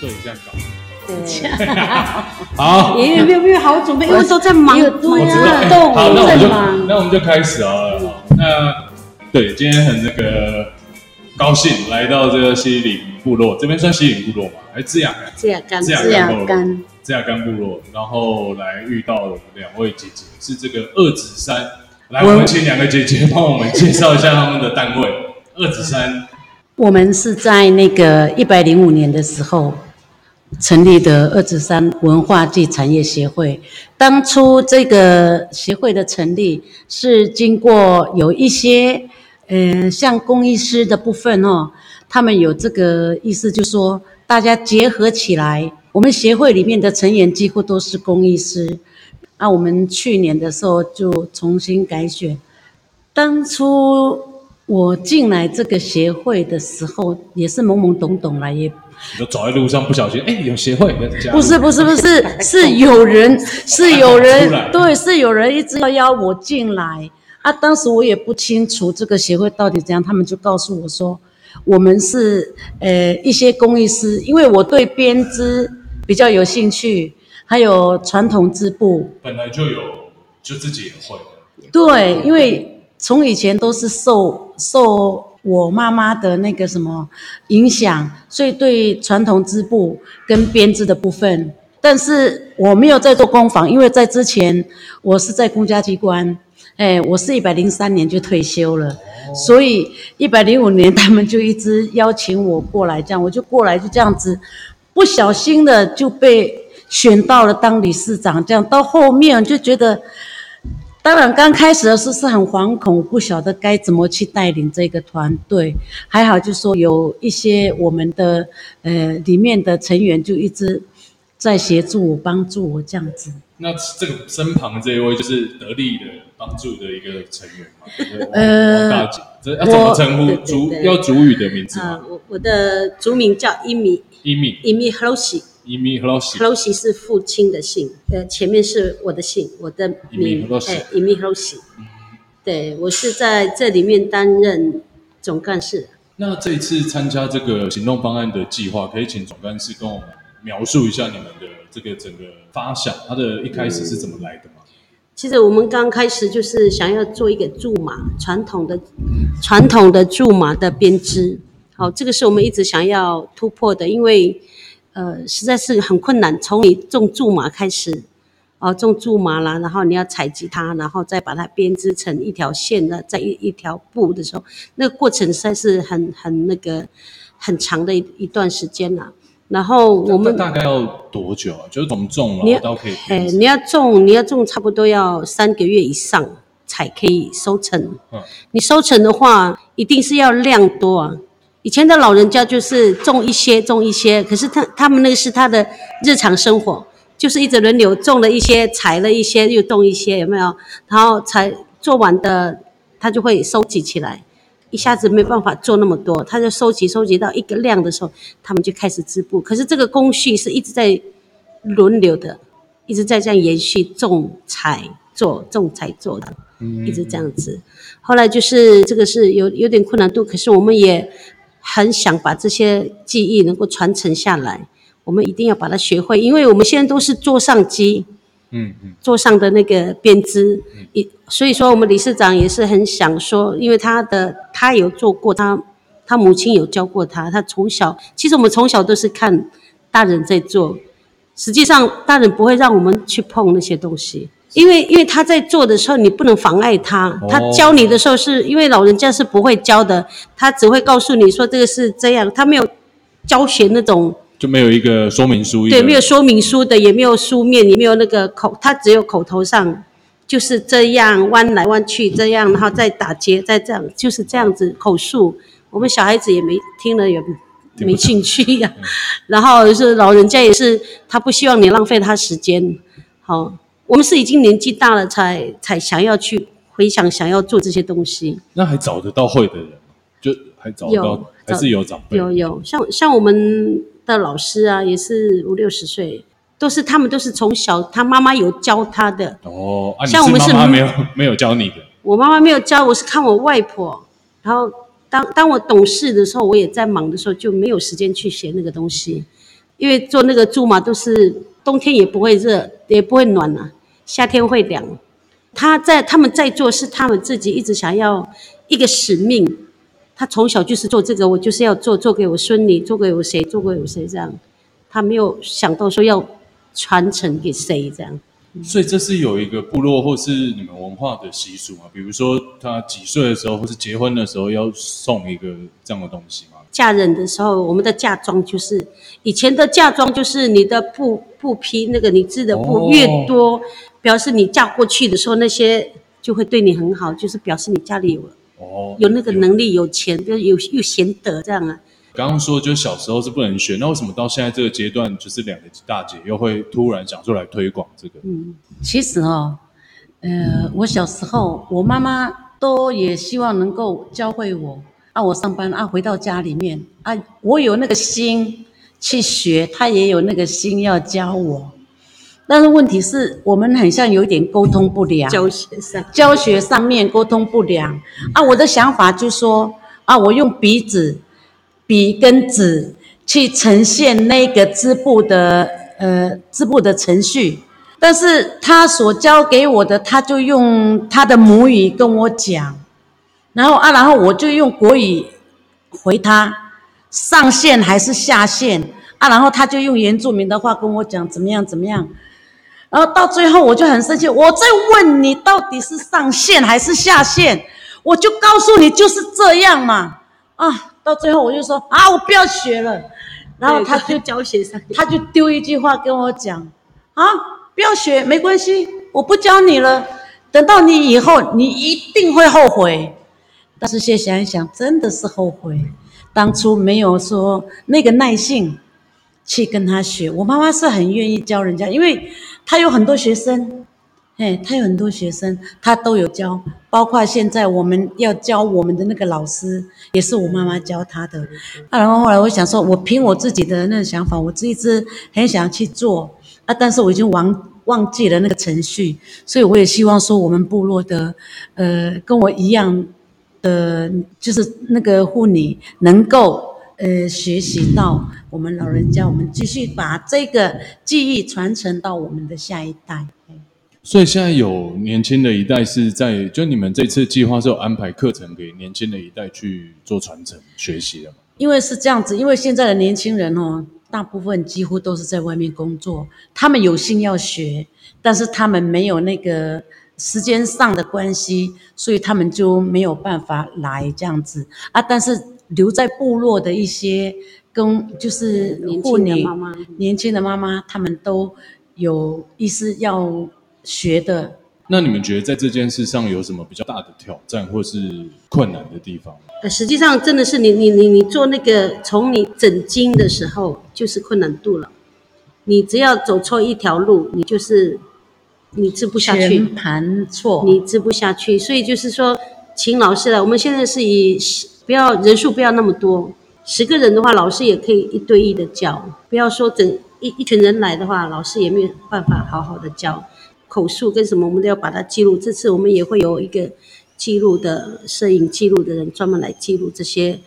对这样搞。对，好，也没有没有好准备，因为都在忙，我知道。欸、好，那我们就那我们就开始好了。好，那对，今天很那个高兴来到这个西岭部落，这边算西岭部落吗？还是滋雅干？滋雅干，滋雅干，滋雅干部落。然后来遇到了两位姐姐，是这个二子山。来，我们请两个姐姐帮我们介绍一下他们的单位。二子山，我们是在那个一百零五年的时候。成立的二子山文化暨产业协会，当初这个协会的成立是经过有一些，呃，像工艺师的部分哦，他们有这个意思，就是说大家结合起来，我们协会里面的成员几乎都是工艺师，啊，我们去年的时候就重新改选，当初我进来这个协会的时候，也是懵懵懂懂来也。你就走在路上不小心，哎、欸，有协会不是不是不是，是有人是有人对，是有人一直要邀我进来啊。当时我也不清楚这个协会到底怎样，他们就告诉我说，我们是呃一些工艺师，因为我对编织比较有兴趣，还有传统织布，本来就有，就自己也会。对，因为从以前都是受受。我妈妈的那个什么影响，所以对传统织布跟编织的部分，但是我没有在做工坊，因为在之前我是在公家机关，哎，我是一百零三年就退休了，所以一百零五年他们就一直邀请我过来，这样我就过来，就这样子，不小心的就被选到了当理事长，这样到后面就觉得。当然，刚开始的时候是很惶恐，不晓得该怎么去带领这个团队。还好，就说有一些我们的呃里面的成员就一直在协助我、帮助我这样子。那这个身旁这一位就是得力的帮助的一个成员嘛？呃，大姐，这要怎么称呼？族要族语的名字啊？我我的族名叫伊米，伊米，伊米哈罗西。伊米哈罗西，哈罗西是父亲的姓，呃，前面是我的姓，我的名，哎，伊米哈罗西。对，我是在这里面担任总干事。那这一次参加这个行动方案的计划，可以请总干事跟我们描述一下你们的这个整个发想，它的一开始是怎么来的吗？其实我们刚开始就是想要做一个苎麻，传统的传统的苎麻的编织。好，这个是我们一直想要突破的，因为。呃，实在是很困难。从你种苎麻开始，哦，种苎麻啦，然后你要采集它，然后再把它编织成一条线的，在一一条布的时候，那个过程实在是很很那个很长的一一段时间了。然后我们大概要多久啊？就是从种了到可以，哎，你要种，你要种差不多要三个月以上才可以收成。嗯，你收成的话，一定是要量多啊。以前的老人家就是种一些种一些，可是他他们那个是他的日常生活，就是一直轮流种了一些，采了一些，又种一些，有没有？然后采做完的，他就会收集起来，一下子没办法做那么多，他就收集收集到一个量的时候，他们就开始织布。可是这个工序是一直在轮流的，一直在这样延续种彩做种彩做的，一直这样子。后来就是这个是有有点困难度，可是我们也。很想把这些技艺能够传承下来，我们一定要把它学会，因为我们现在都是桌上机，嗯嗯，座上的那个编织，一、嗯、所以说我们理事长也是很想说，因为他的他有做过，他他母亲有教过他，他从小其实我们从小都是看大人在做，实际上大人不会让我们去碰那些东西。因为因为他在做的时候，你不能妨碍他。他教你的时候是，是因为老人家是不会教的，他只会告诉你说这个是这样，他没有教学那种，就没有一个说明书。对，没有说明书的，也没有书面，也没有那个口，他只有口头上就是这样弯来弯去这样，然后再打结，再这样，就是这样子口述。我们小孩子也没听了也没兴趣呀、啊。然后是老人家也是，他不希望你浪费他时间，好。我们是已经年纪大了才，才才想要去回想，想要做这些东西。那还找得到会的人，就还找得到，还是有长辈。有有，像像我们的的老师啊，也是五六十岁，都是他们都是从小他妈妈有教他的。哦，啊、像我们是妈妈没有 没有教你的。我妈妈没有教，我是看我外婆。然后当当我懂事的时候，我也在忙的时候，就没有时间去学那个东西，因为做那个珠嘛，都是冬天也不会热，也不会暖啊，夏天会凉。他在他们在做，是他们自己一直想要一个使命。他从小就是做这个，我就是要做，做给我孙女，做给我谁，做给我谁这样。他没有想到说要传承给谁这样。所以这是有一个部落或是你们文化的习俗嘛？比如说他几岁的时候，或是结婚的时候要送一个这样的东西吗？嫁人的时候，我们的嫁妆就是以前的嫁妆，就是你的布布匹那个你织的布越多，哦、表示你嫁过去的时候那些就会对你很好，就是表示你家里有。哦，有那个能力，有钱，就有又贤德这样啊。刚刚说就小时候是不能学，那为什么到现在这个阶段，就是两个大姐又会突然想出来推广这个？嗯，其实哦，呃，我小时候我妈妈都也希望能够教会我，啊，我上班啊，回到家里面啊，我有那个心去学，她也有那个心要教我。但是问题是我们很像有一点沟通不良，教学上教学上面沟通不良啊。我的想法就是说啊，我用笔纸、笔跟纸去呈现那个织布的呃织布的程序，但是他所教给我的，他就用他的母语跟我讲，然后啊，然后我就用国语回他上线还是下线啊，然后他就用原住民的话跟我讲怎么样怎么样。然后到最后我就很生气，我在问你到底是上线还是下线，我就告诉你就是这样嘛。啊，到最后我就说啊，我不要学了。然后他就教学生，他就丢一句话跟我讲啊，不要学没关系，我不教你了。等到你以后，你一定会后悔。但是现在想一想，真的是后悔，当初没有说那个耐性。去跟他学，我妈妈是很愿意教人家，因为她有很多学生，哎，她有很多学生，她都有教，包括现在我们要教我们的那个老师，也是我妈妈教她的。啊，然后后来我想说，我凭我自己的那个想法，我一直很想去做啊，但是我已经忘忘记了那个程序，所以我也希望说，我们部落的，呃，跟我一样的，就是那个妇女能够。呃，学习到我们老人家，我们继续把这个记忆传承到我们的下一代。所以现在有年轻的一代是在，就你们这次计划是有安排课程给年轻的一代去做传承学习的吗？因为是这样子，因为现在的年轻人哦，大部分几乎都是在外面工作，他们有心要学，但是他们没有那个时间上的关系，所以他们就没有办法来这样子啊，但是。留在部落的一些跟就是妇女、年轻的妈妈，年轻的妈妈，他们都有意思要学的。那你们觉得在这件事上有什么比较大的挑战或是困难的地方？呃，实际上真的是你你你你做那个从你整经的时候就是困难度了。你只要走错一条路，你就是你治不下去，全盘错，你治不下去。所以就是说，请老师来，我们现在是以。不要人数不要那么多，十个人的话，老师也可以一对一的教。不要说整一一群人来的话，老师也没有办法好好的教。口述跟什么，我们都要把它记录。这次我们也会有一个记录的摄影记录的人，专门来记录这些。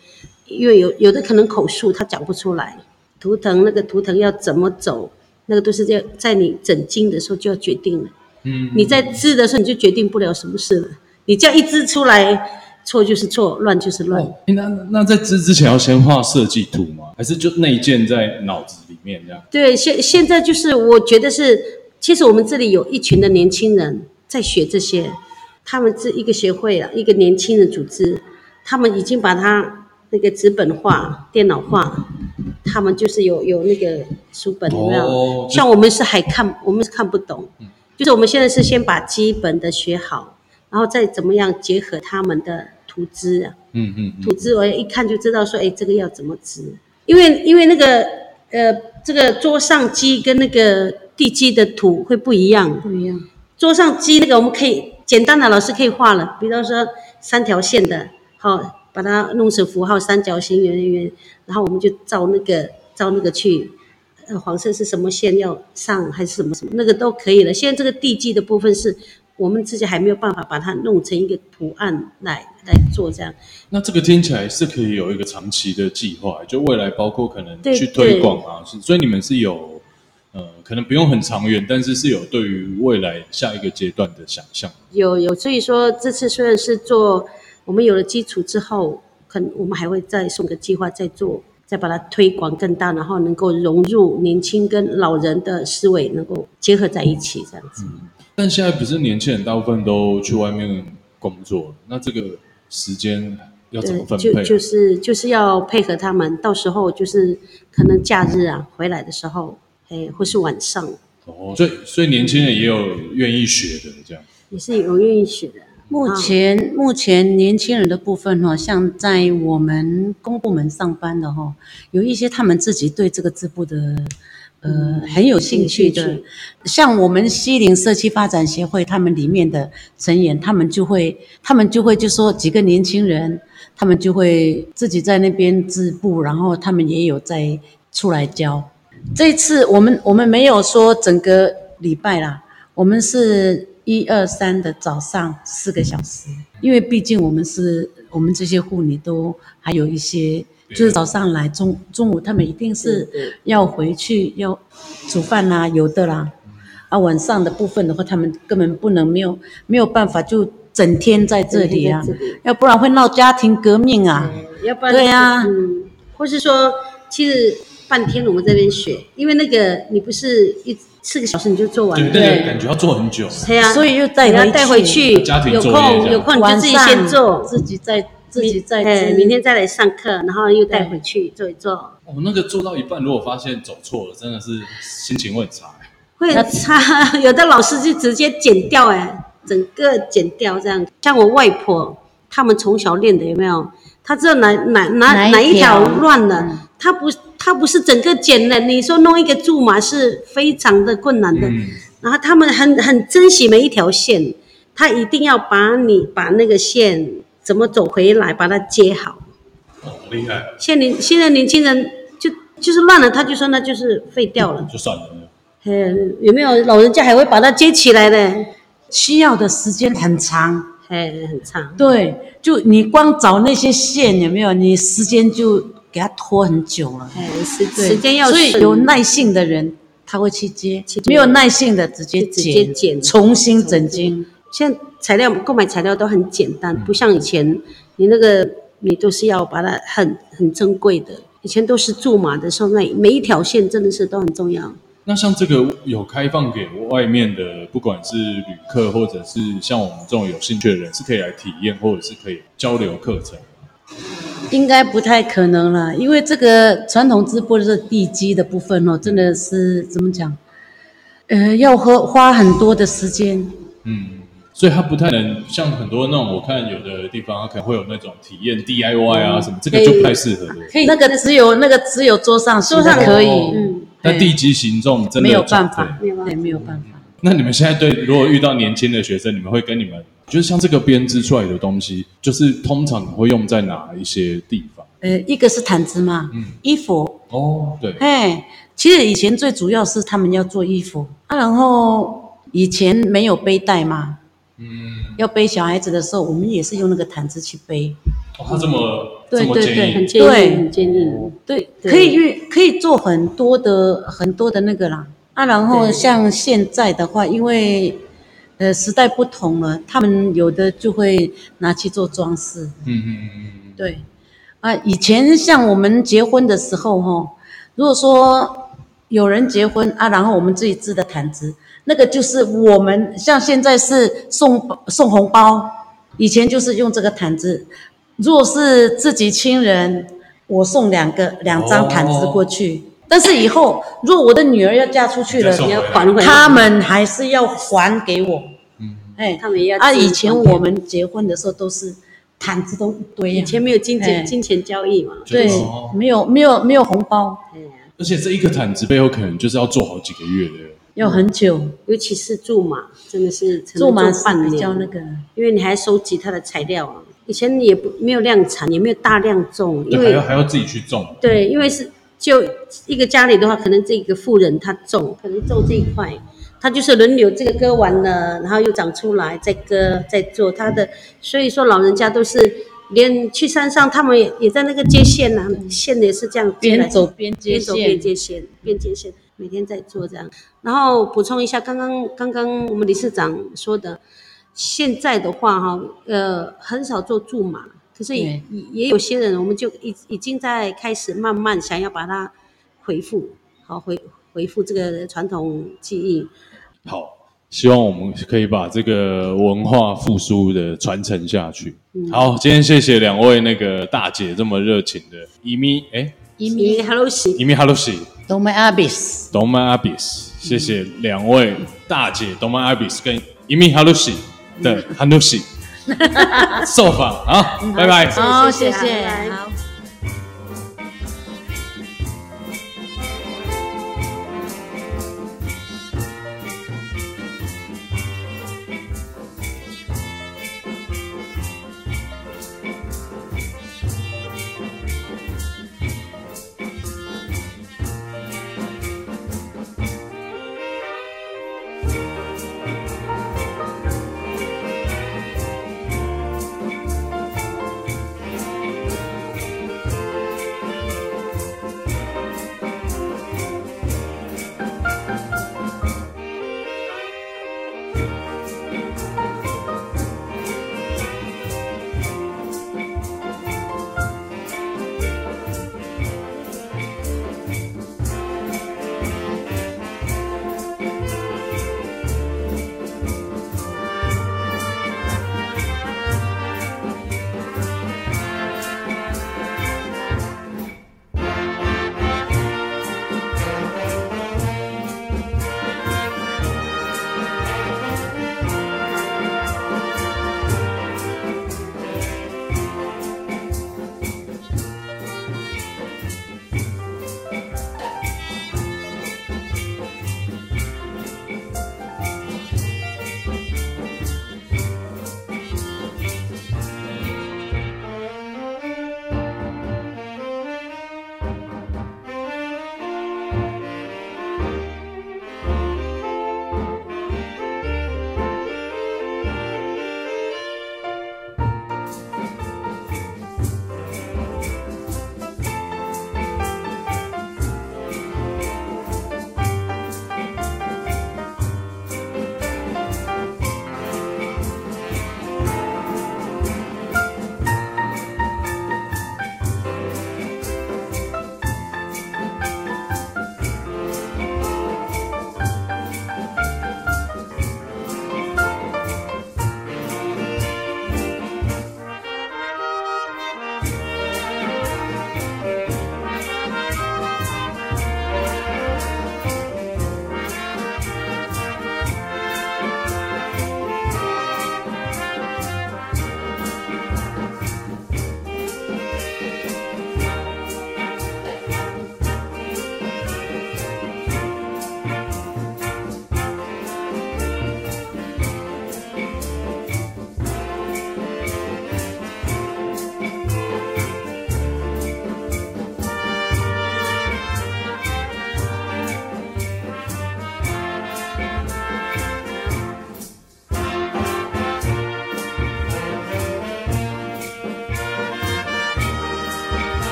因为有有的可能口述他讲不出来，图腾那个图腾要怎么走，那个都是要在你整经的时候就要决定了。嗯，你在织的时候你就决定不了什么事了。你这样一织出来。错就是错，乱就是乱。哦、那那在织之前要先画设计图吗？还是就内建在脑子里面这样？对，现现在就是我觉得是，其实我们这里有一群的年轻人在学这些，他们是一个协会啊，一个年轻人组织，他们已经把它那个纸本化、电脑化，他们就是有有那个书本有没有？哦、像我们是还看，我们是看不懂，就是我们现在是先把基本的学好，然后再怎么样结合他们的。图纸啊，嗯嗯，图纸我一看就知道说，哎，这个要怎么植？因为因为那个呃，这个桌上机跟那个地基的土会不一样，不一样。桌上机那个我们可以简单的老师可以画了，比方说三条线的，好，把它弄成符号，三角形、圆圆圆，然后我们就照那个照那个去，呃，黄色是什么线要上还是什么什么，那个都可以了。现在这个地基的部分是我们自己还没有办法把它弄成一个图案来来做这样。那这个听起来是可以有一个长期的计划，就未来包括可能去推广啊，所以你们是有。呃，可能不用很长远，但是是有对于未来下一个阶段的想象。有有，所以说这次虽然是做，我们有了基础之后，可能我们还会再送个计划，再做，再把它推广更大，然后能够融入年轻跟老人的思维，能够结合在一起这样子。嗯，但现在不是年轻人大部分都去外面工作，那这个时间要怎么分配？就就是就是要配合他们，到时候就是可能假日啊回来的时候。哎，或是晚上哦，所以所以年轻人也有愿意学的这样，也是有愿意学的。目前、哦、目前年轻人的部分哈，像在我们公部门上班的哈，有一些他们自己对这个织布的呃很有兴趣的，嗯、像我们西陵社区发展协会，他们里面的成员，他们就会他们就会就说几个年轻人，他们就会自己在那边织布，然后他们也有在出来教。这次我们我们没有说整个礼拜啦，我们是一二三的早上四个小时，因为毕竟我们是我们这些护理都还有一些，就是早上来中中午他们一定是要回去要煮饭啦，有的啦，啊晚上的部分的话，他们根本不能没有没有办法就整天在这里啊，要不然会闹家庭革命啊，要不然对啊，嗯，或是说其实。半天我们这边学，因为那个你不是一四个小时你就做完了，对对，感觉要做很久。对啊，所以又带回带回去，有空有空你就自己先做，自己再自己再，哎，明天再来上课，然后又带回去做一做。哦，那个做到一半，如果发现走错了，真的是心情会很差。会很差，有的老师就直接剪掉，哎，整个剪掉这样。像我外婆，他们从小练的有没有？他知道哪哪哪哪一条乱了，他不。他不是整个剪的，你说弄一个苧麻是非常的困难的。嗯、然后他们很很珍惜每一条线，他一定要把你把那个线怎么走回来，把它接好。哦，厉害！现年现在年轻人就就是乱了，他就说那就是废掉了，就算了。嗯，有没有老人家还会把它接起来的？需要的时间很长，嘿，很长。对，就你光找那些线有没有？你时间就。给他拖很久了，哎，时时间要，所以有耐性的人他会去接，没有耐性的直接直接剪，重新整经。现在材料购买材料都很简单，不像以前，你那个你都是要把它很很珍贵的。以前都是苧麻的时候，那每一条线真的是都很重要。那像这个有开放给外面的，不管是旅客或者是像我们这种有兴趣的人，是可以来体验或者是可以交流课程。应该不太可能了，因为这个传统织布的地基的部分哦，真的是怎么讲？呃，要花花很多的时间。嗯，所以它不太能像很多那种，我看有的地方它可能会有那种体验 DIY 啊什么，这个就不太适合。可以，那个只有那个只有桌上桌上可以，嗯，那地基形状真的没有办法，对，没有办法。那你们现在对，如果遇到年轻的学生，你们会跟你们？就是像这个编织出来的东西，就是通常会用在哪一些地方？呃，一个是毯子嘛，嗯，衣服。哦，对。哎，其实以前最主要是他们要做衣服啊，然后以前没有背带嘛，嗯，要背小孩子的时候，我们也是用那个毯子去背。哦，他这么对对对，很坚硬，很坚硬。对，可以运，可以做很多的很多的那个啦。啊，然后像现在的话，因为呃，时代不同了，他们有的就会拿去做装饰。嗯嗯嗯嗯，对。啊，以前像我们结婚的时候，哈，如果说有人结婚啊，然后我们自己织的毯子，那个就是我们像现在是送送红包，以前就是用这个毯子。如果是自己亲人，我送两个两张毯子过去。哦但是以后，如果我的女儿要嫁出去了，你要还回来，他们还是要还给我。嗯，哎，他们也要。啊，以前我们结婚的时候都是毯子都一堆，以前没有金钱金钱交易嘛，对，没有没有没有红包。而且这一个毯子背后可能就是要做好几个月的，要很久，尤其是苎麻，真的是苧麻是比较那个，因为你还收集它的材料啊。以前也不没有量产，也没有大量种，因为还要还要自己去种。对，因为是。就一个家里的话，可能这个妇人她种，可能种这一块，她就是轮流这个割完了，然后又长出来，再割再做她的。所以说老人家都是连去山上，他们也也在那个接线呐、啊，线也是这样边走边接线，边走边接线，边接线，每天在做这样。然后补充一下，刚刚刚刚我们理事长说的，现在的话哈，呃，很少做驻马。可是也也有些人，我们就已已经在开始慢慢想要把它回复，好回恢复这个传统技艺。好，希望我们可以把这个文化复苏的传承下去。嗯、好，今天谢谢两位那个大姐这么热情的伊咪哎，伊咪哈喽西，伊咪哈喽西，东麦阿比斯，东麦阿比斯，谢谢两位大姐东麦阿比斯跟伊咪哈喽西的哈喽西。受访好，拜拜。好，谢谢。